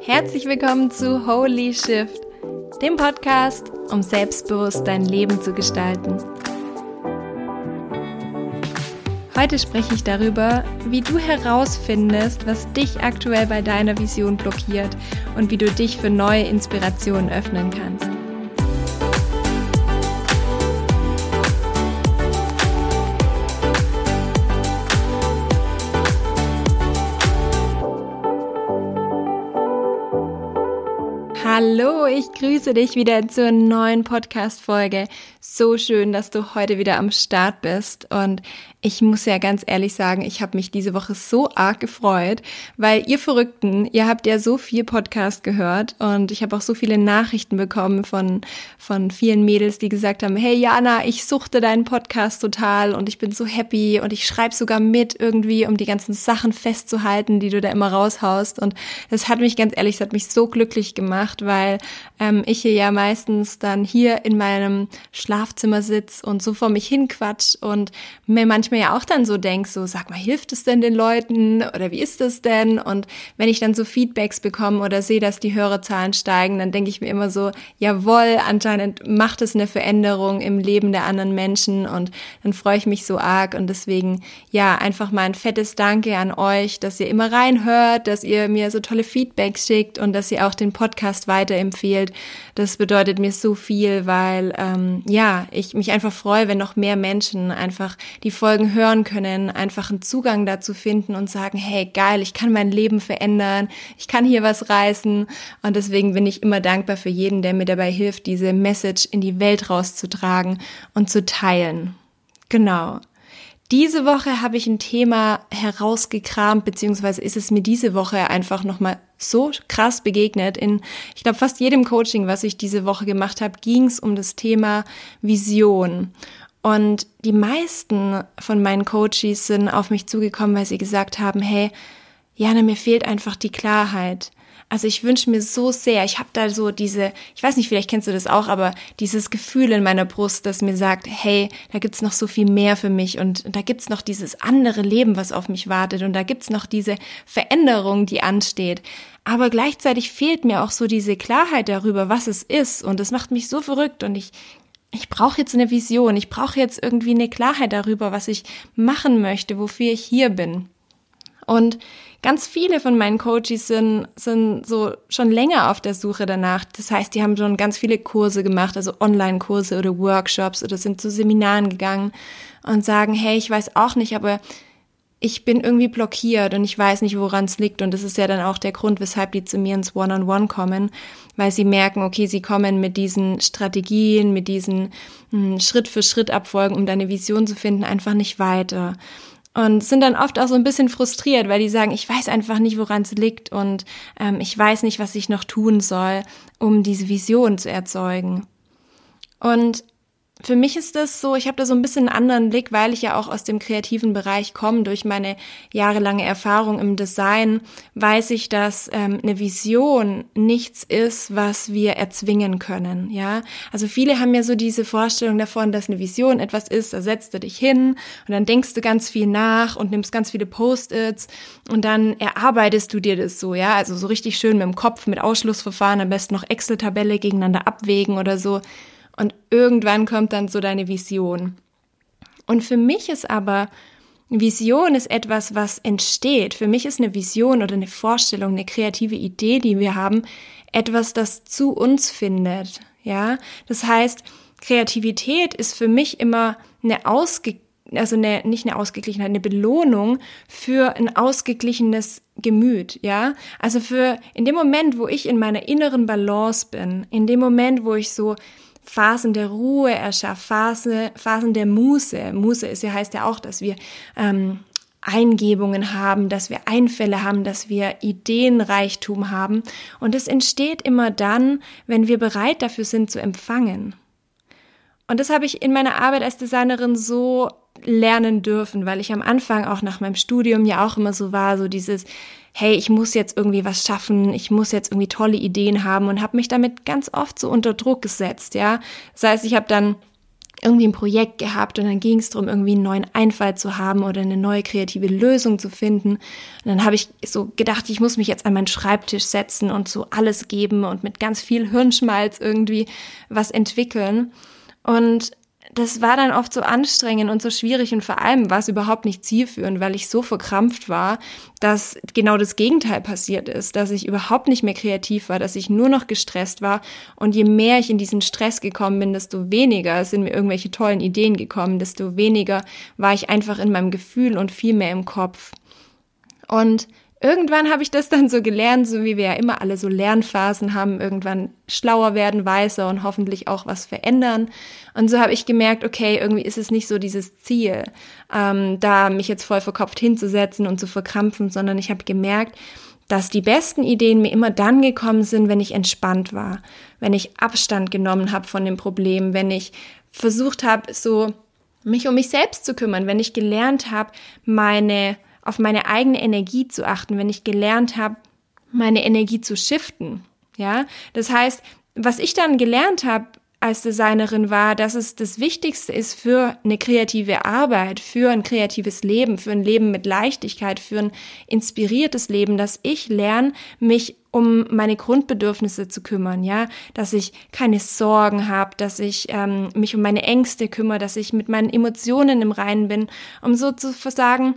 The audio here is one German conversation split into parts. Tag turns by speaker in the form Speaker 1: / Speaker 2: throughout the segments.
Speaker 1: Herzlich willkommen zu Holy Shift, dem Podcast, um selbstbewusst dein Leben zu gestalten. Heute spreche ich darüber, wie du herausfindest, was dich aktuell bei deiner Vision blockiert und wie du dich für neue Inspirationen öffnen kannst. Hallo, ich grüße dich wieder zur neuen Podcast-Folge. So schön, dass du heute wieder am Start bist. Und ich muss ja ganz ehrlich sagen, ich habe mich diese Woche so arg gefreut, weil ihr Verrückten, ihr habt ja so viel Podcast gehört und ich habe auch so viele Nachrichten bekommen von, von vielen Mädels, die gesagt haben, hey Jana, ich suchte deinen Podcast total und ich bin so happy und ich schreibe sogar mit irgendwie, um die ganzen Sachen festzuhalten, die du da immer raushaust. Und das hat mich ganz ehrlich, das hat mich so glücklich gemacht, weil ähm, ich hier ja meistens dann hier in meinem Schlafzimmer sitz und so vor mich hin quatsch und mir manchmal manchmal ja auch dann so denke, so sag mal, hilft es denn den Leuten oder wie ist das denn? Und wenn ich dann so Feedbacks bekomme oder sehe, dass die Hörerzahlen steigen, dann denke ich mir immer so, jawohl, anscheinend macht es eine Veränderung im Leben der anderen Menschen und dann freue ich mich so arg und deswegen ja, einfach mal ein fettes Danke an euch, dass ihr immer reinhört, dass ihr mir so tolle Feedbacks schickt und dass ihr auch den Podcast weiterempfehlt. Das bedeutet mir so viel, weil ähm, ja, ich mich einfach freue, wenn noch mehr Menschen einfach die Folgen Folgen hören können, einfach einen Zugang dazu finden und sagen, hey, geil, ich kann mein Leben verändern, ich kann hier was reißen. Und deswegen bin ich immer dankbar für jeden, der mir dabei hilft, diese Message in die Welt rauszutragen und zu teilen. Genau. Diese Woche habe ich ein Thema herausgekramt, beziehungsweise ist es mir diese Woche einfach nochmal so krass begegnet. In, ich glaube, fast jedem Coaching, was ich diese Woche gemacht habe, ging es um das Thema Vision. Und die meisten von meinen Coaches sind auf mich zugekommen, weil sie gesagt haben, hey, Jana, mir fehlt einfach die Klarheit. Also ich wünsche mir so sehr, ich habe da so diese, ich weiß nicht, vielleicht kennst du das auch, aber dieses Gefühl in meiner Brust, das mir sagt, hey, da gibt's noch so viel mehr für mich und da gibt's noch dieses andere Leben, was auf mich wartet und da gibt's noch diese Veränderung, die ansteht. Aber gleichzeitig fehlt mir auch so diese Klarheit darüber, was es ist und das macht mich so verrückt und ich ich brauche jetzt eine Vision, ich brauche jetzt irgendwie eine Klarheit darüber, was ich machen möchte, wofür ich hier bin. Und ganz viele von meinen Coaches sind, sind so schon länger auf der Suche danach. Das heißt, die haben schon ganz viele Kurse gemacht, also Online-Kurse oder Workshops oder sind zu Seminaren gegangen und sagen, hey, ich weiß auch nicht, aber ich bin irgendwie blockiert und ich weiß nicht, woran es liegt. Und das ist ja dann auch der Grund, weshalb die zu mir ins One-on-One -on -One kommen, weil sie merken, okay, sie kommen mit diesen Strategien, mit diesen hm, Schritt für Schritt Abfolgen, um deine Vision zu finden, einfach nicht weiter. Und sind dann oft auch so ein bisschen frustriert, weil die sagen, ich weiß einfach nicht, woran es liegt und ähm, ich weiß nicht, was ich noch tun soll, um diese Vision zu erzeugen. Und für mich ist das so, ich habe da so ein bisschen einen anderen Blick, weil ich ja auch aus dem kreativen Bereich komme. Durch meine jahrelange Erfahrung im Design weiß ich, dass ähm, eine Vision nichts ist, was wir erzwingen können. Ja, also viele haben ja so diese Vorstellung davon, dass eine Vision etwas ist. Da setzt du dich hin und dann denkst du ganz viel nach und nimmst ganz viele Post-its und dann erarbeitest du dir das so. Ja, also so richtig schön mit dem Kopf, mit Ausschlussverfahren, am besten noch Excel-Tabelle gegeneinander abwägen oder so. Und irgendwann kommt dann so deine Vision. Und für mich ist aber Vision ist etwas, was entsteht. Für mich ist eine Vision oder eine Vorstellung, eine kreative Idee, die wir haben, etwas, das zu uns findet. Ja, das heißt, Kreativität ist für mich immer eine ausge also eine, nicht eine Ausgeglichenheit, eine Belohnung für ein ausgeglichenes Gemüt, ja? Also für in dem Moment, wo ich in meiner inneren Balance bin, in dem Moment, wo ich so Phasen der Ruhe erschafft, Phase, Phasen der Muße. Muße ist ja, heißt ja auch, dass wir ähm, Eingebungen haben, dass wir Einfälle haben, dass wir Ideenreichtum haben. Und es entsteht immer dann, wenn wir bereit dafür sind zu empfangen. Und das habe ich in meiner Arbeit als Designerin so lernen dürfen, weil ich am Anfang auch nach meinem Studium ja auch immer so war, so dieses, hey, ich muss jetzt irgendwie was schaffen, ich muss jetzt irgendwie tolle Ideen haben und habe mich damit ganz oft so unter Druck gesetzt, ja. Das heißt, ich habe dann irgendwie ein Projekt gehabt und dann ging es darum, irgendwie einen neuen Einfall zu haben oder eine neue kreative Lösung zu finden. Und dann habe ich so gedacht, ich muss mich jetzt an meinen Schreibtisch setzen und so alles geben und mit ganz viel Hirnschmalz irgendwie was entwickeln. Und das war dann oft so anstrengend und so schwierig und vor allem war es überhaupt nicht zielführend, weil ich so verkrampft war, dass genau das Gegenteil passiert ist, dass ich überhaupt nicht mehr kreativ war, dass ich nur noch gestresst war und je mehr ich in diesen Stress gekommen bin, desto weniger sind mir irgendwelche tollen Ideen gekommen, desto weniger war ich einfach in meinem Gefühl und viel mehr im Kopf. Und irgendwann habe ich das dann so gelernt, so wie wir ja immer alle so Lernphasen haben, irgendwann schlauer werden, weiser und hoffentlich auch was verändern. Und so habe ich gemerkt, okay, irgendwie ist es nicht so dieses Ziel, ähm, da mich jetzt voll verkopft hinzusetzen und zu verkrampfen, sondern ich habe gemerkt, dass die besten Ideen mir immer dann gekommen sind, wenn ich entspannt war, wenn ich Abstand genommen habe von dem Problem, wenn ich versucht habe, so mich um mich selbst zu kümmern, wenn ich gelernt habe, meine auf meine eigene Energie zu achten, wenn ich gelernt habe, meine Energie zu shiften. Ja, das heißt, was ich dann gelernt habe als Designerin war, dass es das Wichtigste ist für eine kreative Arbeit, für ein kreatives Leben, für ein Leben mit Leichtigkeit, für ein inspiriertes Leben, dass ich lerne, mich um meine Grundbedürfnisse zu kümmern, ja, dass ich keine Sorgen habe, dass ich ähm, mich um meine Ängste kümmere, dass ich mit meinen Emotionen im Reinen bin, um so zu sagen,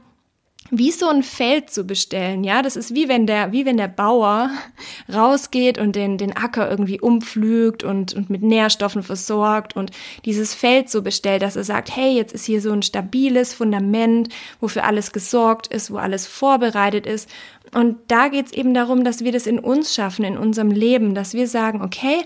Speaker 1: wie so ein Feld zu bestellen, ja, das ist wie wenn der, wie wenn der Bauer rausgeht und den, den Acker irgendwie umpflügt und, und mit Nährstoffen versorgt und dieses Feld so bestellt, dass er sagt, hey, jetzt ist hier so ein stabiles Fundament, wofür alles gesorgt ist, wo alles vorbereitet ist. Und da geht's eben darum, dass wir das in uns schaffen, in unserem Leben, dass wir sagen, okay,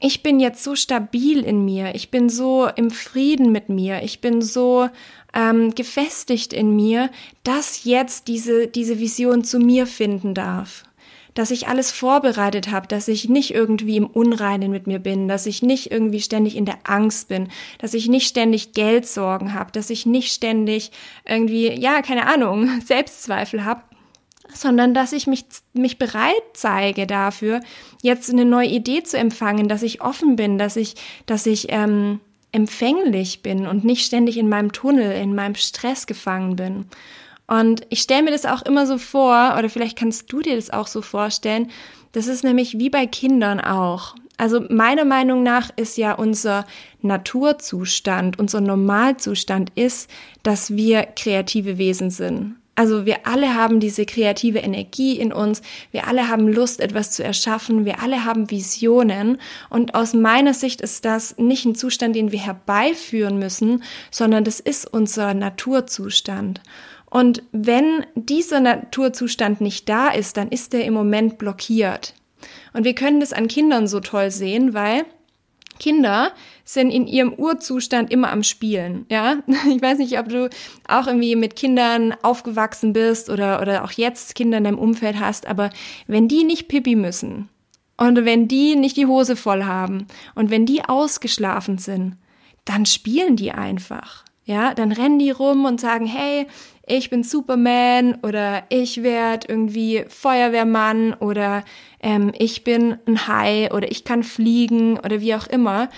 Speaker 1: ich bin jetzt so stabil in mir, ich bin so im Frieden mit mir, ich bin so ähm, gefestigt in mir, dass jetzt diese, diese Vision zu mir finden darf. Dass ich alles vorbereitet habe, dass ich nicht irgendwie im Unreinen mit mir bin, dass ich nicht irgendwie ständig in der Angst bin, dass ich nicht ständig Geldsorgen habe, dass ich nicht ständig irgendwie, ja, keine Ahnung, Selbstzweifel habe, sondern dass ich mich, mich bereit zeige dafür, jetzt eine neue Idee zu empfangen, dass ich offen bin, dass ich, dass ich ähm, empfänglich bin und nicht ständig in meinem Tunnel, in meinem Stress gefangen bin. Und ich stelle mir das auch immer so vor, oder vielleicht kannst du dir das auch so vorstellen, das ist nämlich wie bei Kindern auch. Also meiner Meinung nach ist ja unser Naturzustand, unser Normalzustand ist, dass wir kreative Wesen sind. Also wir alle haben diese kreative Energie in uns, wir alle haben Lust, etwas zu erschaffen, wir alle haben Visionen und aus meiner Sicht ist das nicht ein Zustand, den wir herbeiführen müssen, sondern das ist unser Naturzustand. Und wenn dieser Naturzustand nicht da ist, dann ist er im Moment blockiert. Und wir können das an Kindern so toll sehen, weil Kinder sind in ihrem Urzustand immer am Spielen, ja. Ich weiß nicht, ob du auch irgendwie mit Kindern aufgewachsen bist oder, oder auch jetzt Kinder in deinem Umfeld hast, aber wenn die nicht pipi müssen und wenn die nicht die Hose voll haben und wenn die ausgeschlafen sind, dann spielen die einfach. Ja, dann rennen die rum und sagen, hey, ich bin Superman oder ich werde irgendwie Feuerwehrmann oder ähm, ich bin ein Hai oder ich kann fliegen oder wie auch immer.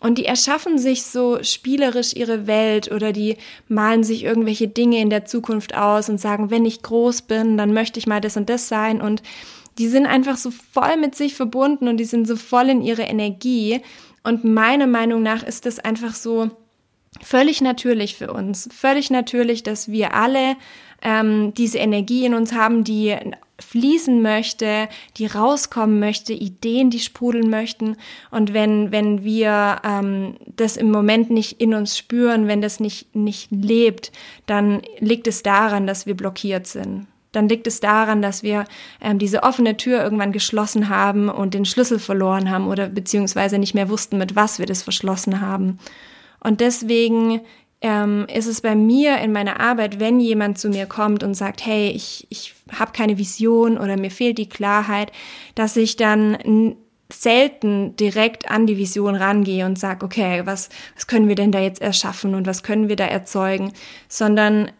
Speaker 1: Und die erschaffen sich so spielerisch ihre Welt oder die malen sich irgendwelche Dinge in der Zukunft aus und sagen, wenn ich groß bin, dann möchte ich mal das und das sein. Und die sind einfach so voll mit sich verbunden und die sind so voll in ihre Energie. Und meiner Meinung nach ist das einfach so, völlig natürlich für uns, völlig natürlich, dass wir alle ähm, diese Energie in uns haben, die fließen möchte, die rauskommen möchte, Ideen, die sprudeln möchten. Und wenn, wenn wir ähm, das im Moment nicht in uns spüren, wenn das nicht, nicht lebt, dann liegt es daran, dass wir blockiert sind. Dann liegt es daran, dass wir ähm, diese offene Tür irgendwann geschlossen haben und den Schlüssel verloren haben oder beziehungsweise nicht mehr wussten, mit was wir das verschlossen haben. Und deswegen ähm, ist es bei mir in meiner Arbeit, wenn jemand zu mir kommt und sagt, hey, ich, ich habe keine Vision oder mir fehlt die Klarheit, dass ich dann selten direkt an die Vision rangehe und sage, okay, was, was können wir denn da jetzt erschaffen und was können wir da erzeugen, sondern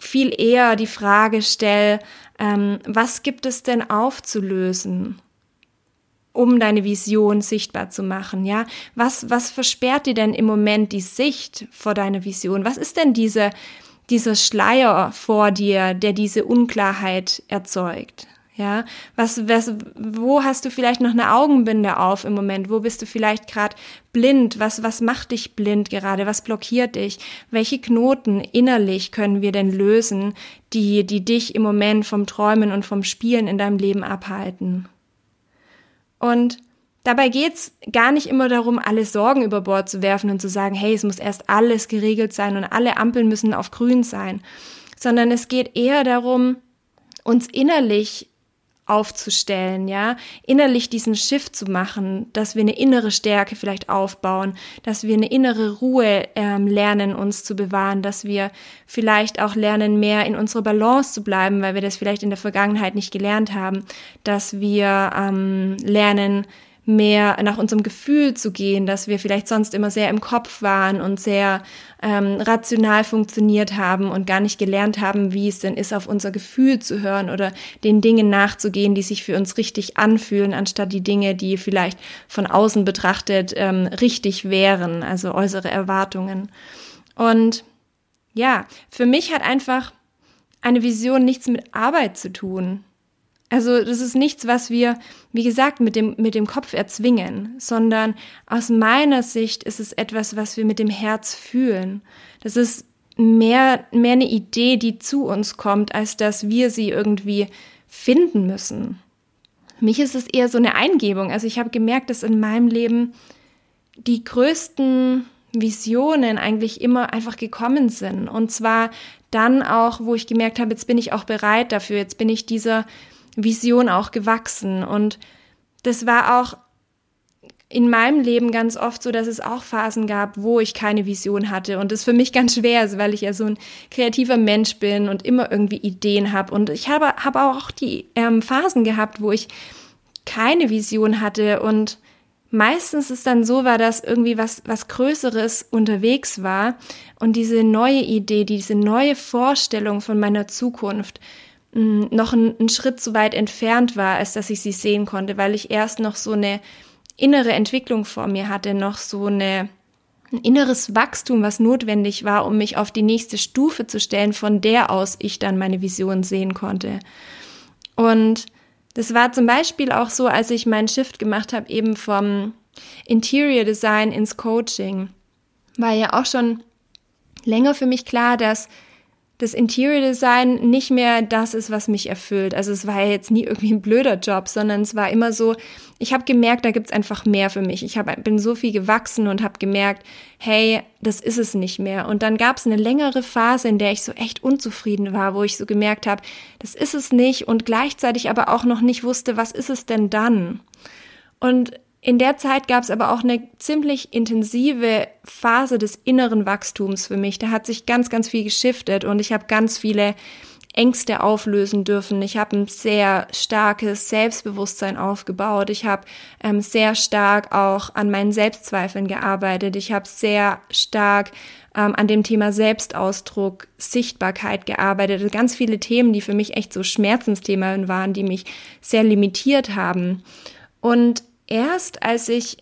Speaker 1: viel eher die Frage stelle, ähm, was gibt es denn aufzulösen? Um deine Vision sichtbar zu machen, ja? Was, was versperrt dir denn im Moment die Sicht vor deiner Vision? Was ist denn diese, dieser Schleier vor dir, der diese Unklarheit erzeugt? Ja, was, was, wo hast du vielleicht noch eine Augenbinde auf im Moment? Wo bist du vielleicht gerade blind? Was, was macht dich blind gerade? Was blockiert dich? Welche Knoten innerlich können wir denn lösen, die, die dich im Moment vom Träumen und vom Spielen in deinem Leben abhalten? Und dabei geht's gar nicht immer darum, alle Sorgen über Bord zu werfen und zu sagen, hey, es muss erst alles geregelt sein und alle Ampeln müssen auf grün sein, sondern es geht eher darum, uns innerlich aufzustellen, ja, innerlich diesen Shift zu machen, dass wir eine innere Stärke vielleicht aufbauen, dass wir eine innere Ruhe ähm, lernen, uns zu bewahren, dass wir vielleicht auch lernen, mehr in unserer Balance zu bleiben, weil wir das vielleicht in der Vergangenheit nicht gelernt haben, dass wir ähm, lernen, mehr nach unserem Gefühl zu gehen, dass wir vielleicht sonst immer sehr im Kopf waren und sehr ähm, rational funktioniert haben und gar nicht gelernt haben, wie es denn ist, auf unser Gefühl zu hören oder den Dingen nachzugehen, die sich für uns richtig anfühlen, anstatt die Dinge, die vielleicht von außen betrachtet ähm, richtig wären, also äußere Erwartungen. Und ja, für mich hat einfach eine Vision nichts mit Arbeit zu tun. Also das ist nichts, was wir, wie gesagt, mit dem, mit dem Kopf erzwingen, sondern aus meiner Sicht ist es etwas, was wir mit dem Herz fühlen. Das ist mehr, mehr eine Idee, die zu uns kommt, als dass wir sie irgendwie finden müssen. Mich ist es eher so eine Eingebung. Also ich habe gemerkt, dass in meinem Leben die größten Visionen eigentlich immer einfach gekommen sind. Und zwar dann auch, wo ich gemerkt habe, jetzt bin ich auch bereit dafür, jetzt bin ich dieser Vision auch gewachsen. Und das war auch in meinem Leben ganz oft so, dass es auch Phasen gab, wo ich keine Vision hatte und das für mich ganz schwer ist, weil ich ja so ein kreativer Mensch bin und immer irgendwie Ideen habe. Und ich habe, habe auch die ähm, Phasen gehabt, wo ich keine Vision hatte und meistens ist dann so war, dass irgendwie was, was Größeres unterwegs war und diese neue Idee, diese neue Vorstellung von meiner Zukunft noch einen Schritt zu weit entfernt war, als dass ich sie sehen konnte, weil ich erst noch so eine innere Entwicklung vor mir hatte, noch so eine, ein inneres Wachstum, was notwendig war, um mich auf die nächste Stufe zu stellen, von der aus ich dann meine Vision sehen konnte. Und das war zum Beispiel auch so, als ich meinen Shift gemacht habe, eben vom Interior Design ins Coaching, war ja auch schon länger für mich klar, dass das Interior Design nicht mehr das ist, was mich erfüllt. Also es war ja jetzt nie irgendwie ein blöder Job, sondern es war immer so, ich habe gemerkt, da gibt's einfach mehr für mich. Ich hab, bin so viel gewachsen und habe gemerkt, hey, das ist es nicht mehr. Und dann gab's eine längere Phase, in der ich so echt unzufrieden war, wo ich so gemerkt habe, das ist es nicht und gleichzeitig aber auch noch nicht wusste, was ist es denn dann? Und in der Zeit gab es aber auch eine ziemlich intensive Phase des inneren Wachstums für mich. Da hat sich ganz, ganz viel geschiftet und ich habe ganz viele Ängste auflösen dürfen. Ich habe ein sehr starkes Selbstbewusstsein aufgebaut. Ich habe ähm, sehr stark auch an meinen Selbstzweifeln gearbeitet. Ich habe sehr stark ähm, an dem Thema Selbstausdruck, Sichtbarkeit gearbeitet. Also ganz viele Themen, die für mich echt so Schmerzensthemen waren, die mich sehr limitiert haben. Und erst als ich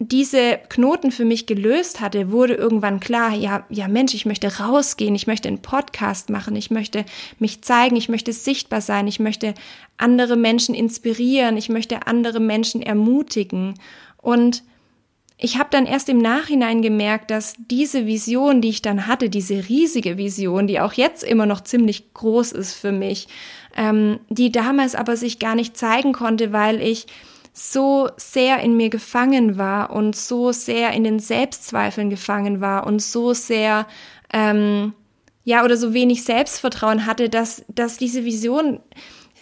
Speaker 1: diese Knoten für mich gelöst hatte, wurde irgendwann klar, ja, ja Mensch, ich möchte rausgehen, ich möchte einen Podcast machen, ich möchte mich zeigen, ich möchte sichtbar sein, ich möchte andere Menschen inspirieren, ich möchte andere Menschen ermutigen. Und ich habe dann erst im Nachhinein gemerkt, dass diese Vision, die ich dann hatte, diese riesige Vision, die auch jetzt immer noch ziemlich groß ist für mich, ähm, die damals aber sich gar nicht zeigen konnte, weil ich so sehr in mir gefangen war und so sehr in den Selbstzweifeln gefangen war und so sehr, ähm, ja, oder so wenig Selbstvertrauen hatte, dass, dass diese Vision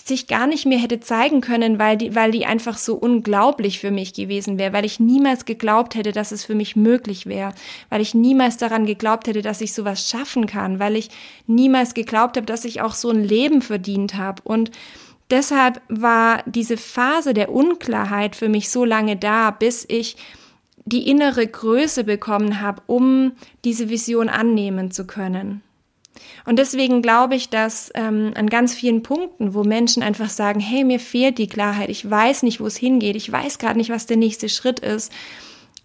Speaker 1: sich gar nicht mehr hätte zeigen können, weil die, weil die einfach so unglaublich für mich gewesen wäre, weil ich niemals geglaubt hätte, dass es für mich möglich wäre, weil ich niemals daran geglaubt hätte, dass ich sowas schaffen kann, weil ich niemals geglaubt habe, dass ich auch so ein Leben verdient habe. Und Deshalb war diese Phase der Unklarheit für mich so lange da, bis ich die innere Größe bekommen habe, um diese Vision annehmen zu können. Und deswegen glaube ich, dass ähm, an ganz vielen Punkten, wo Menschen einfach sagen, hey, mir fehlt die Klarheit, ich weiß nicht, wo es hingeht, ich weiß gerade nicht, was der nächste Schritt ist,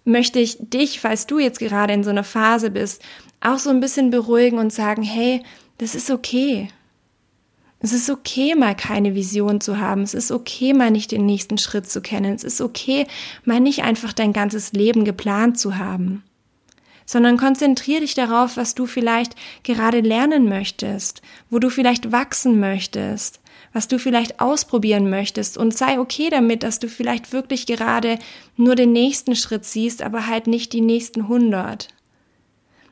Speaker 1: möchte ich dich, falls du jetzt gerade in so einer Phase bist, auch so ein bisschen beruhigen und sagen, hey, das ist okay. Es ist okay, mal keine Vision zu haben. Es ist okay, mal nicht den nächsten Schritt zu kennen. Es ist okay, mal nicht einfach dein ganzes Leben geplant zu haben. Sondern konzentrier dich darauf, was du vielleicht gerade lernen möchtest, wo du vielleicht wachsen möchtest, was du vielleicht ausprobieren möchtest und sei okay damit, dass du vielleicht wirklich gerade nur den nächsten Schritt siehst, aber halt nicht die nächsten hundert.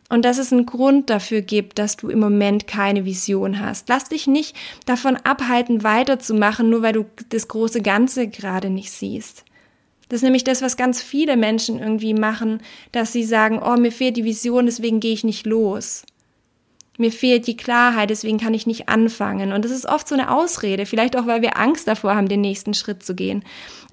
Speaker 1: Und dass es einen Grund dafür gibt, dass du im Moment keine Vision hast. Lass dich nicht davon abhalten, weiterzumachen, nur weil du das große Ganze gerade nicht siehst. Das ist nämlich das, was ganz viele Menschen irgendwie machen, dass sie sagen, oh, mir fehlt die Vision, deswegen gehe ich nicht los mir fehlt die Klarheit, deswegen kann ich nicht anfangen. Und das ist oft so eine Ausrede, vielleicht auch, weil wir Angst davor haben, den nächsten Schritt zu gehen.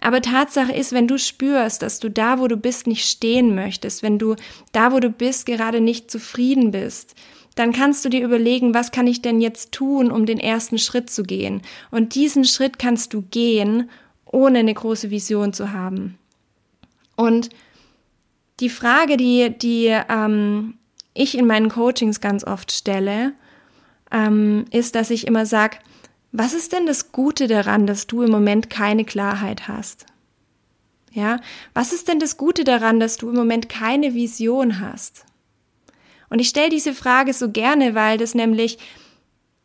Speaker 1: Aber Tatsache ist, wenn du spürst, dass du da, wo du bist, nicht stehen möchtest, wenn du da, wo du bist, gerade nicht zufrieden bist, dann kannst du dir überlegen, was kann ich denn jetzt tun, um den ersten Schritt zu gehen. Und diesen Schritt kannst du gehen, ohne eine große Vision zu haben. Und die Frage, die, die ähm, ich in meinen Coachings ganz oft stelle, ähm, ist, dass ich immer sage, was ist denn das Gute daran, dass du im Moment keine Klarheit hast? Ja, was ist denn das Gute daran, dass du im Moment keine Vision hast? Und ich stelle diese Frage so gerne, weil das nämlich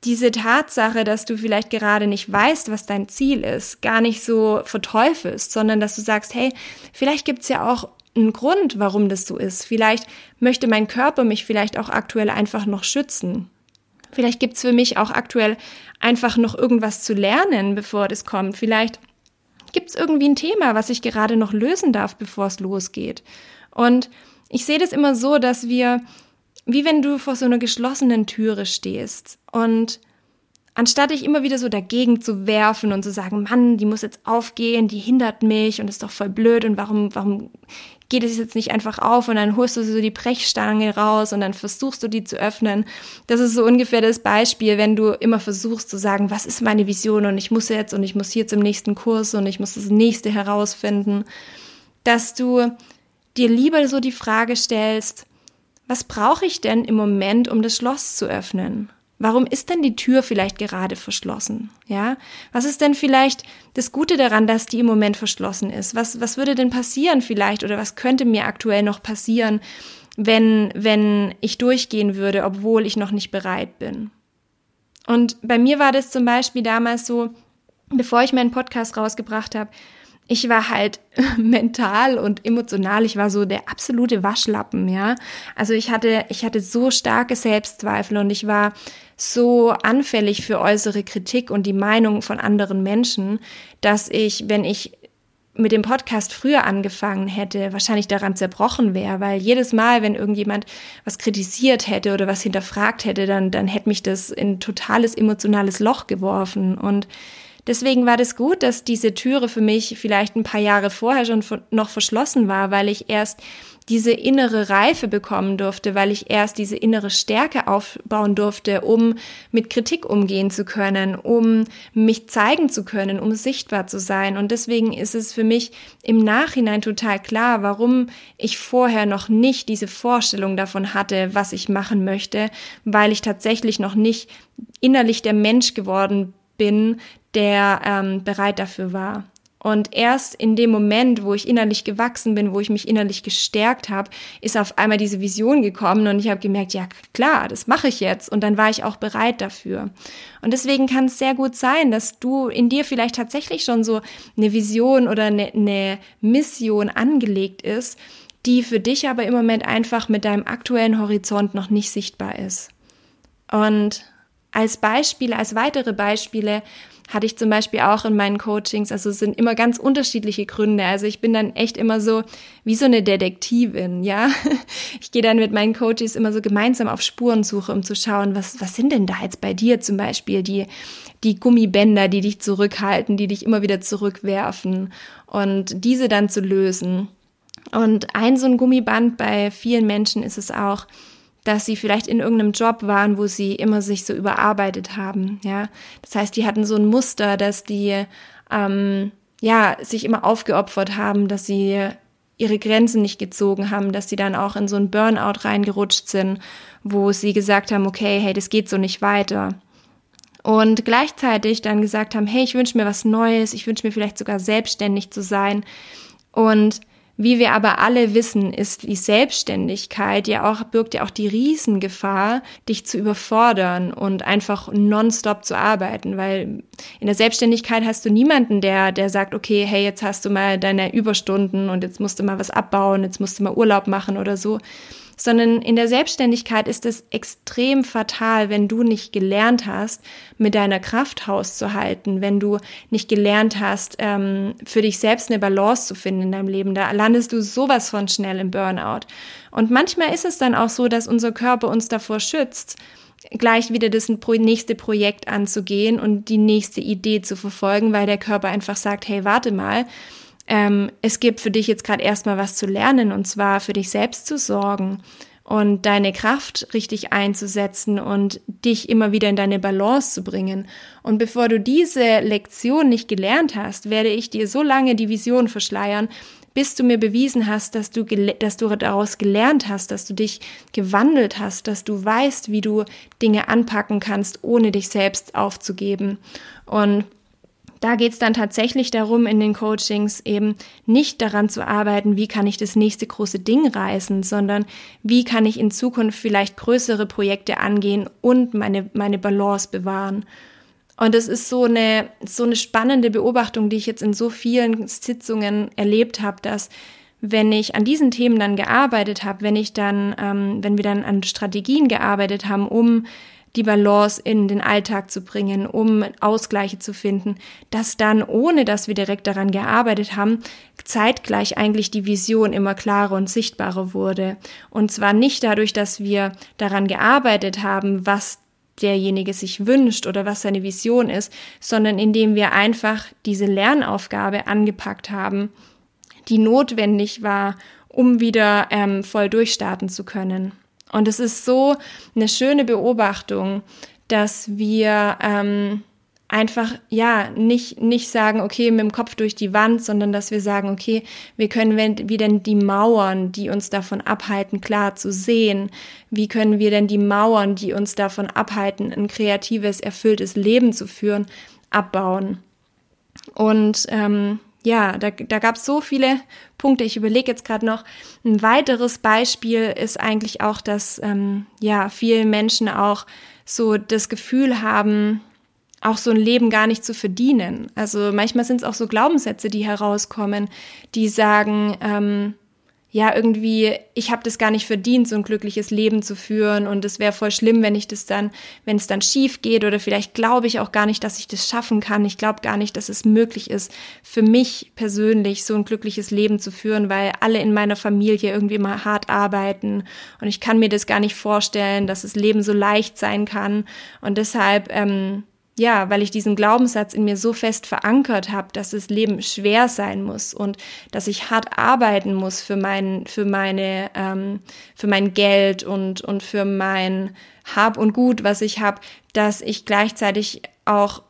Speaker 1: diese Tatsache, dass du vielleicht gerade nicht weißt, was dein Ziel ist, gar nicht so verteufelst, sondern dass du sagst, hey, vielleicht gibt's ja auch einen Grund, warum das so ist. Vielleicht möchte mein Körper mich vielleicht auch aktuell einfach noch schützen. Vielleicht gibt's für mich auch aktuell einfach noch irgendwas zu lernen, bevor das kommt. Vielleicht gibt's irgendwie ein Thema, was ich gerade noch lösen darf, bevor es losgeht. Und ich sehe das immer so, dass wir, wie wenn du vor so einer geschlossenen Türe stehst und anstatt dich immer wieder so dagegen zu werfen und zu sagen, Mann, die muss jetzt aufgehen, die hindert mich und ist doch voll blöd und warum, warum geht es jetzt nicht einfach auf und dann holst du so die Brechstange raus und dann versuchst du die zu öffnen. Das ist so ungefähr das Beispiel, wenn du immer versuchst zu sagen, was ist meine Vision und ich muss jetzt und ich muss hier zum nächsten Kurs und ich muss das nächste herausfinden, dass du dir lieber so die Frage stellst, was brauche ich denn im Moment, um das Schloss zu öffnen? Warum ist denn die Tür vielleicht gerade verschlossen? Ja? Was ist denn vielleicht das Gute daran, dass die im Moment verschlossen ist? Was, was würde denn passieren vielleicht oder was könnte mir aktuell noch passieren, wenn, wenn ich durchgehen würde, obwohl ich noch nicht bereit bin? Und bei mir war das zum Beispiel damals so, bevor ich meinen Podcast rausgebracht habe, ich war halt mental und emotional, ich war so der absolute Waschlappen, ja. Also ich hatte, ich hatte so starke Selbstzweifel und ich war so anfällig für äußere Kritik und die Meinung von anderen Menschen, dass ich, wenn ich mit dem Podcast früher angefangen hätte, wahrscheinlich daran zerbrochen wäre, weil jedes Mal, wenn irgendjemand was kritisiert hätte oder was hinterfragt hätte, dann, dann hätte mich das in totales emotionales Loch geworfen und Deswegen war das gut, dass diese Türe für mich vielleicht ein paar Jahre vorher schon noch verschlossen war, weil ich erst diese innere Reife bekommen durfte, weil ich erst diese innere Stärke aufbauen durfte, um mit Kritik umgehen zu können, um mich zeigen zu können, um sichtbar zu sein. Und deswegen ist es für mich im Nachhinein total klar, warum ich vorher noch nicht diese Vorstellung davon hatte, was ich machen möchte, weil ich tatsächlich noch nicht innerlich der Mensch geworden bin, der ähm, bereit dafür war. Und erst in dem Moment, wo ich innerlich gewachsen bin, wo ich mich innerlich gestärkt habe, ist auf einmal diese Vision gekommen und ich habe gemerkt, ja klar, das mache ich jetzt. Und dann war ich auch bereit dafür. Und deswegen kann es sehr gut sein, dass du in dir vielleicht tatsächlich schon so eine Vision oder eine, eine Mission angelegt ist, die für dich aber im Moment einfach mit deinem aktuellen Horizont noch nicht sichtbar ist. Und als Beispiele, als weitere Beispiele hatte ich zum Beispiel auch in meinen Coachings. Also es sind immer ganz unterschiedliche Gründe. Also ich bin dann echt immer so wie so eine Detektivin, ja. Ich gehe dann mit meinen Coaches immer so gemeinsam auf Spurensuche, um zu schauen, was, was sind denn da jetzt bei dir zum Beispiel die, die Gummibänder, die dich zurückhalten, die dich immer wieder zurückwerfen und diese dann zu lösen. Und ein so ein Gummiband bei vielen Menschen ist es auch, dass sie vielleicht in irgendeinem Job waren, wo sie immer sich so überarbeitet haben, ja. Das heißt, die hatten so ein Muster, dass die, ähm, ja, sich immer aufgeopfert haben, dass sie ihre Grenzen nicht gezogen haben, dass sie dann auch in so ein Burnout reingerutscht sind, wo sie gesagt haben, okay, hey, das geht so nicht weiter. Und gleichzeitig dann gesagt haben, hey, ich wünsche mir was Neues, ich wünsche mir vielleicht sogar selbstständig zu sein. Und wie wir aber alle wissen, ist die Selbstständigkeit ja auch, birgt ja auch die Riesengefahr, dich zu überfordern und einfach nonstop zu arbeiten, weil in der Selbstständigkeit hast du niemanden, der, der sagt, okay, hey, jetzt hast du mal deine Überstunden und jetzt musst du mal was abbauen, jetzt musst du mal Urlaub machen oder so, sondern in der Selbstständigkeit ist es extrem fatal, wenn du nicht gelernt hast, mit deiner Kraft Haus zu halten, wenn du nicht gelernt hast, ähm, für dich selbst eine Balance zu finden in deinem Leben. Da landest du sowas von schnell im Burnout. Und manchmal ist es dann auch so, dass unser Körper uns davor schützt, gleich wieder das nächste Projekt anzugehen und die nächste Idee zu verfolgen, weil der Körper einfach sagt, hey, warte mal, ähm, es gibt für dich jetzt gerade erstmal was zu lernen und zwar für dich selbst zu sorgen und deine Kraft richtig einzusetzen und dich immer wieder in deine Balance zu bringen. Und bevor du diese Lektion nicht gelernt hast, werde ich dir so lange die Vision verschleiern, bis du mir bewiesen hast, dass du, dass du daraus gelernt hast, dass du dich gewandelt hast, dass du weißt, wie du Dinge anpacken kannst, ohne dich selbst aufzugeben. Und da geht es dann tatsächlich darum, in den Coachings eben nicht daran zu arbeiten, wie kann ich das nächste große Ding reißen, sondern wie kann ich in Zukunft vielleicht größere Projekte angehen und meine, meine Balance bewahren. Und es ist so eine, so eine spannende Beobachtung, die ich jetzt in so vielen Sitzungen erlebt habe, dass wenn ich an diesen Themen dann gearbeitet habe, wenn ich dann, ähm, wenn wir dann an Strategien gearbeitet haben, um die Balance in den Alltag zu bringen, um Ausgleiche zu finden, dass dann, ohne dass wir direkt daran gearbeitet haben, zeitgleich eigentlich die Vision immer klarer und sichtbarer wurde. Und zwar nicht dadurch, dass wir daran gearbeitet haben, was derjenige sich wünscht oder was seine Vision ist, sondern indem wir einfach diese Lernaufgabe angepackt haben, die notwendig war, um wieder ähm, voll durchstarten zu können. Und es ist so eine schöne Beobachtung, dass wir ähm, einfach ja nicht nicht sagen, okay, mit dem Kopf durch die Wand, sondern dass wir sagen, okay, wir können wie denn die Mauern, die uns davon abhalten, klar zu sehen, wie können wir denn die Mauern, die uns davon abhalten, ein kreatives, erfülltes Leben zu führen, abbauen. Und ähm, ja, da, da gab es so viele Punkte. Ich überlege jetzt gerade noch. Ein weiteres Beispiel ist eigentlich auch, dass ähm, ja viele Menschen auch so das Gefühl haben, auch so ein Leben gar nicht zu verdienen. Also manchmal sind es auch so Glaubenssätze, die herauskommen, die sagen, ähm, ja, irgendwie, ich habe das gar nicht verdient, so ein glückliches Leben zu führen. Und es wäre voll schlimm, wenn ich das dann, wenn es dann schief geht. Oder vielleicht glaube ich auch gar nicht, dass ich das schaffen kann. Ich glaube gar nicht, dass es möglich ist, für mich persönlich so ein glückliches Leben zu führen, weil alle in meiner Familie irgendwie mal hart arbeiten. Und ich kann mir das gar nicht vorstellen, dass das Leben so leicht sein kann. Und deshalb ähm, ja, weil ich diesen Glaubenssatz in mir so fest verankert habe, dass das Leben schwer sein muss und dass ich hart arbeiten muss für mein, für meine, ähm, für mein Geld und und für mein Hab und Gut, was ich habe, dass ich gleichzeitig auch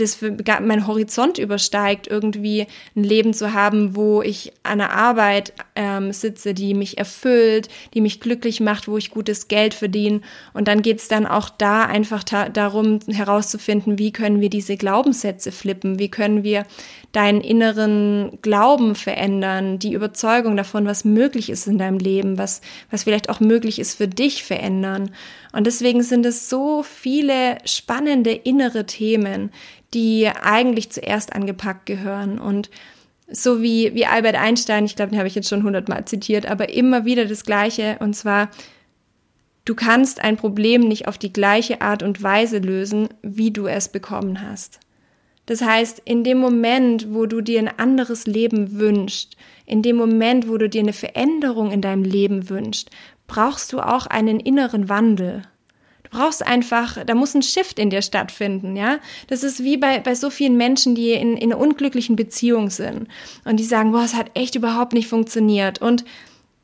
Speaker 1: das für mein Horizont übersteigt, irgendwie ein Leben zu haben, wo ich an einer Arbeit ähm, sitze, die mich erfüllt, die mich glücklich macht, wo ich gutes Geld verdiene. Und dann geht es dann auch da einfach darum herauszufinden, wie können wir diese Glaubenssätze flippen, wie können wir deinen inneren Glauben verändern, die Überzeugung davon, was möglich ist in deinem Leben, was, was vielleicht auch möglich ist für dich verändern. Und deswegen sind es so viele spannende innere Themen, die eigentlich zuerst angepackt gehören. Und so wie, wie Albert Einstein, ich glaube, den habe ich jetzt schon hundertmal zitiert, aber immer wieder das Gleiche. Und zwar, du kannst ein Problem nicht auf die gleiche Art und Weise lösen, wie du es bekommen hast. Das heißt, in dem Moment, wo du dir ein anderes Leben wünschst, in dem Moment, wo du dir eine Veränderung in deinem Leben wünschst, brauchst du auch einen inneren Wandel. Du brauchst einfach, da muss ein Shift in dir stattfinden, ja. Das ist wie bei, bei so vielen Menschen, die in, in einer unglücklichen Beziehung sind und die sagen, boah, es hat echt überhaupt nicht funktioniert. Und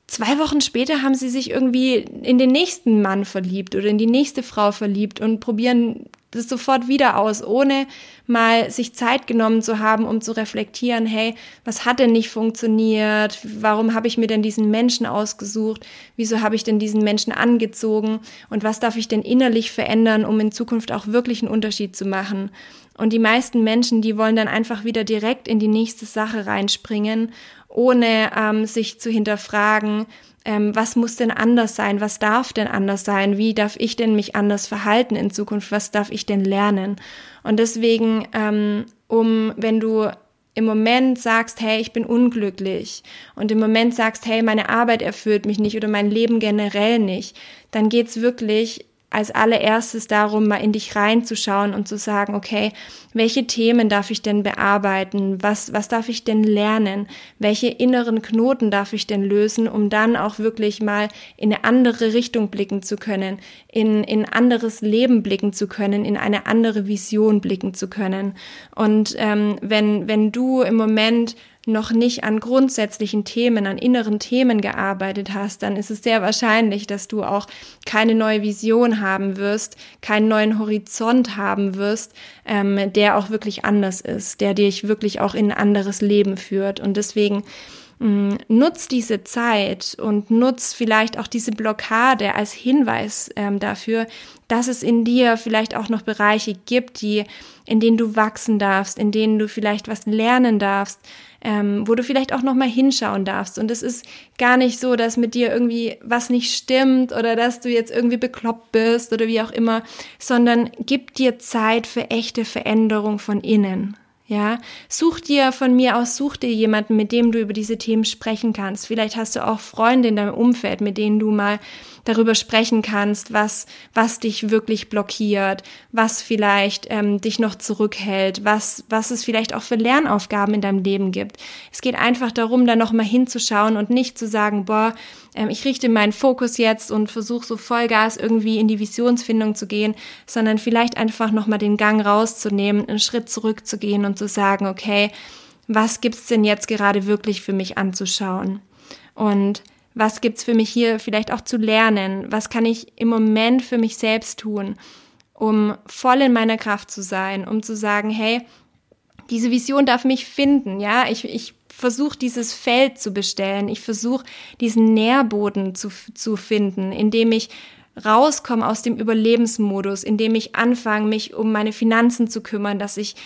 Speaker 1: zwei Wochen später haben sie sich irgendwie in den nächsten Mann verliebt oder in die nächste Frau verliebt und probieren das sofort wieder aus, ohne mal sich Zeit genommen zu haben, um zu reflektieren, hey, was hat denn nicht funktioniert? Warum habe ich mir denn diesen Menschen ausgesucht? Wieso habe ich denn diesen Menschen angezogen? Und was darf ich denn innerlich verändern, um in Zukunft auch wirklich einen Unterschied zu machen? Und die meisten Menschen, die wollen dann einfach wieder direkt in die nächste Sache reinspringen, ohne ähm, sich zu hinterfragen, ähm, was muss denn anders sein, was darf denn anders sein, wie darf ich denn mich anders verhalten in Zukunft, was darf ich denn lernen. Und deswegen, ähm, um, wenn du im Moment sagst, hey, ich bin unglücklich und im Moment sagst, hey, meine Arbeit erfüllt mich nicht oder mein Leben generell nicht, dann geht's wirklich als allererstes darum, mal in dich reinzuschauen und zu sagen, okay, welche Themen darf ich denn bearbeiten? Was, was darf ich denn lernen? Welche inneren Knoten darf ich denn lösen, um dann auch wirklich mal in eine andere Richtung blicken zu können, in, in anderes Leben blicken zu können, in eine andere Vision blicken zu können. Und ähm, wenn, wenn du im Moment noch nicht an grundsätzlichen Themen, an inneren Themen gearbeitet hast, dann ist es sehr wahrscheinlich, dass du auch keine neue Vision haben wirst, keinen neuen Horizont haben wirst, ähm, der auch wirklich anders ist, der dich wirklich auch in ein anderes Leben führt. Und deswegen nutz diese Zeit und nutz vielleicht auch diese Blockade als Hinweis ähm, dafür, dass es in dir vielleicht auch noch Bereiche gibt, die, in denen du wachsen darfst, in denen du vielleicht was lernen darfst, ähm, wo du vielleicht auch noch mal hinschauen darfst. Und es ist gar nicht so, dass mit dir irgendwie was nicht stimmt oder dass du jetzt irgendwie bekloppt bist oder wie auch immer, sondern gib dir Zeit für echte Veränderung von innen. Ja, such dir von mir aus, such dir jemanden, mit dem du über diese Themen sprechen kannst. Vielleicht hast du auch Freunde in deinem Umfeld, mit denen du mal darüber sprechen kannst, was, was dich wirklich blockiert, was vielleicht ähm, dich noch zurückhält, was, was es vielleicht auch für Lernaufgaben in deinem Leben gibt. Es geht einfach darum, da nochmal hinzuschauen und nicht zu sagen, boah, ähm, ich richte meinen Fokus jetzt und versuche so Vollgas irgendwie in die Visionsfindung zu gehen, sondern vielleicht einfach nochmal den Gang rauszunehmen, einen Schritt zurückzugehen und zu sagen, okay, was gibt's denn jetzt gerade wirklich für mich anzuschauen? Und was gibt's für mich hier vielleicht auch zu lernen? Was kann ich im Moment für mich selbst tun, um voll in meiner Kraft zu sein, um zu sagen, hey, diese Vision darf mich finden, ja, ich, ich versuche dieses Feld zu bestellen, ich versuche diesen Nährboden zu, zu finden, indem ich rauskomme aus dem Überlebensmodus, indem ich anfange, mich um meine Finanzen zu kümmern, dass ich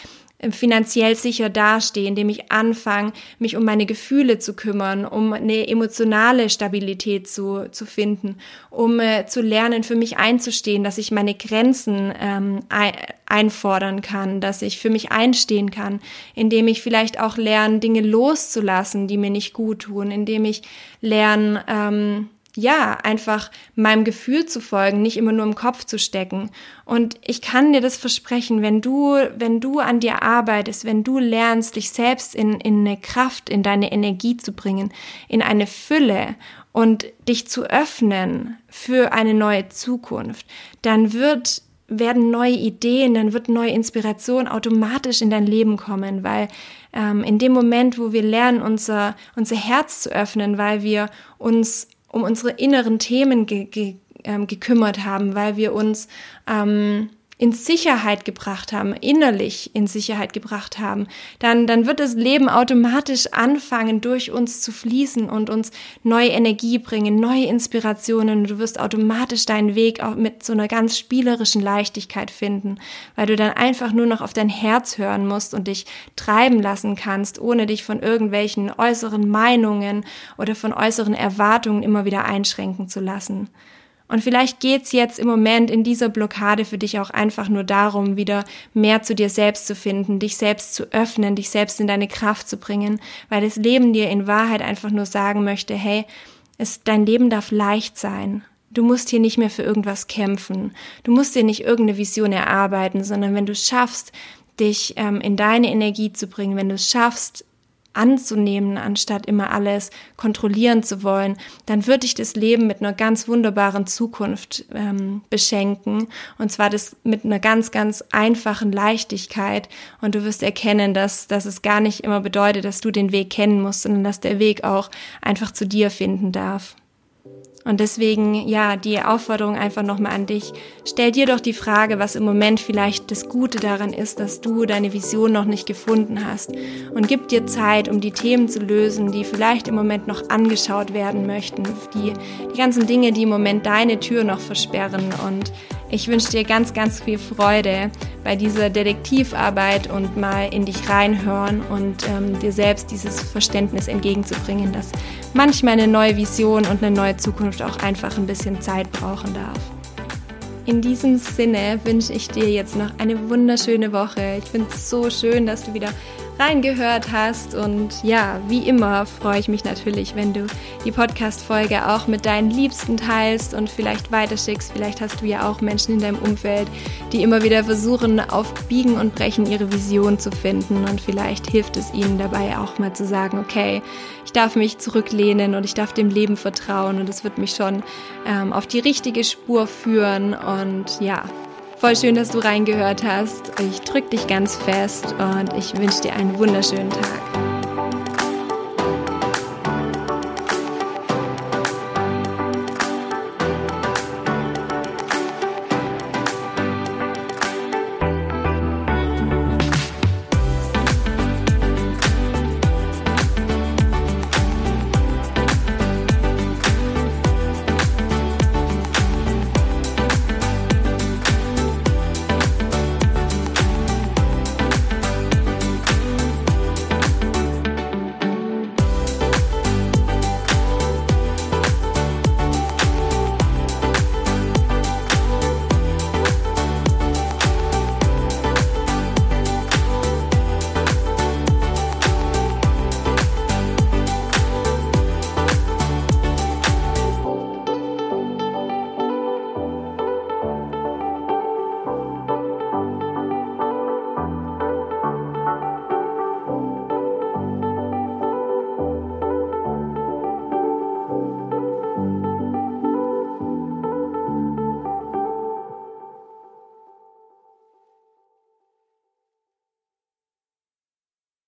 Speaker 1: finanziell sicher dastehe, indem ich anfange, mich um meine Gefühle zu kümmern, um eine emotionale Stabilität zu, zu finden, um äh, zu lernen, für mich einzustehen, dass ich meine Grenzen ähm, ein, einfordern kann, dass ich für mich einstehen kann, indem ich vielleicht auch lerne, Dinge loszulassen, die mir nicht gut tun, indem ich lerne, ähm, ja, einfach meinem Gefühl zu folgen, nicht immer nur im Kopf zu stecken. Und ich kann dir das versprechen, wenn du, wenn du an dir arbeitest, wenn du lernst, dich selbst in, in eine Kraft, in deine Energie zu bringen, in eine Fülle und dich zu öffnen für eine neue Zukunft, dann wird werden neue Ideen, dann wird neue Inspiration automatisch in dein Leben kommen, weil ähm, in dem Moment, wo wir lernen, unser, unser Herz zu öffnen, weil wir uns um unsere inneren Themen ge ge ähm, gekümmert haben, weil wir uns ähm, in Sicherheit gebracht haben, innerlich in Sicherheit gebracht haben, dann, dann wird das Leben automatisch anfangen, durch uns zu fließen und uns neue Energie bringen, neue Inspirationen. Du wirst automatisch deinen Weg auch mit so einer ganz spielerischen Leichtigkeit finden, weil du dann einfach nur noch auf dein Herz hören musst und dich treiben lassen kannst, ohne dich von irgendwelchen äußeren Meinungen oder von äußeren Erwartungen immer wieder einschränken zu lassen. Und vielleicht geht's jetzt im Moment in dieser Blockade für dich auch einfach nur darum, wieder mehr zu dir selbst zu finden, dich selbst zu öffnen, dich selbst in deine Kraft zu bringen, weil das Leben dir in Wahrheit einfach nur sagen möchte, hey, es, dein Leben darf leicht sein. Du musst hier nicht mehr für irgendwas kämpfen. Du musst dir nicht irgendeine Vision erarbeiten, sondern wenn du schaffst, dich ähm, in deine Energie zu bringen, wenn du es schaffst, anzunehmen, anstatt immer alles kontrollieren zu wollen, dann wird dich das Leben mit einer ganz wunderbaren Zukunft ähm, beschenken. Und zwar das mit einer ganz, ganz einfachen Leichtigkeit. Und du wirst erkennen, dass, dass es gar nicht immer bedeutet, dass du den Weg kennen musst, sondern dass der Weg auch einfach zu dir finden darf. Und deswegen, ja, die Aufforderung einfach nochmal an dich. Stell dir doch die Frage, was im Moment vielleicht das Gute daran ist, dass du deine Vision noch nicht gefunden hast. Und gib dir Zeit, um die Themen zu lösen, die vielleicht im Moment noch angeschaut werden möchten. Die, die ganzen Dinge, die im Moment deine Tür noch versperren. Und ich wünsche dir ganz, ganz viel Freude bei dieser Detektivarbeit und mal in dich reinhören und ähm, dir selbst dieses Verständnis entgegenzubringen, dass manchmal eine neue Vision und eine neue Zukunft auch einfach ein bisschen Zeit brauchen darf. In diesem Sinne wünsche ich dir jetzt noch eine wunderschöne Woche. Ich finde es so schön, dass du wieder reingehört hast. Und ja, wie immer freue ich mich natürlich, wenn du die Podcast-Folge auch mit deinen Liebsten teilst und vielleicht weiterschickst. Vielleicht hast du ja auch Menschen in deinem Umfeld, die immer wieder versuchen, auf Biegen und Brechen ihre Vision zu finden. Und vielleicht hilft es ihnen dabei auch mal zu sagen, okay, ich darf mich zurücklehnen und ich darf dem Leben vertrauen und es wird mich schon ähm, auf die richtige Spur führen. Und ja, Voll schön, dass du reingehört hast. Ich drücke dich ganz fest und ich wünsche dir einen wunderschönen Tag.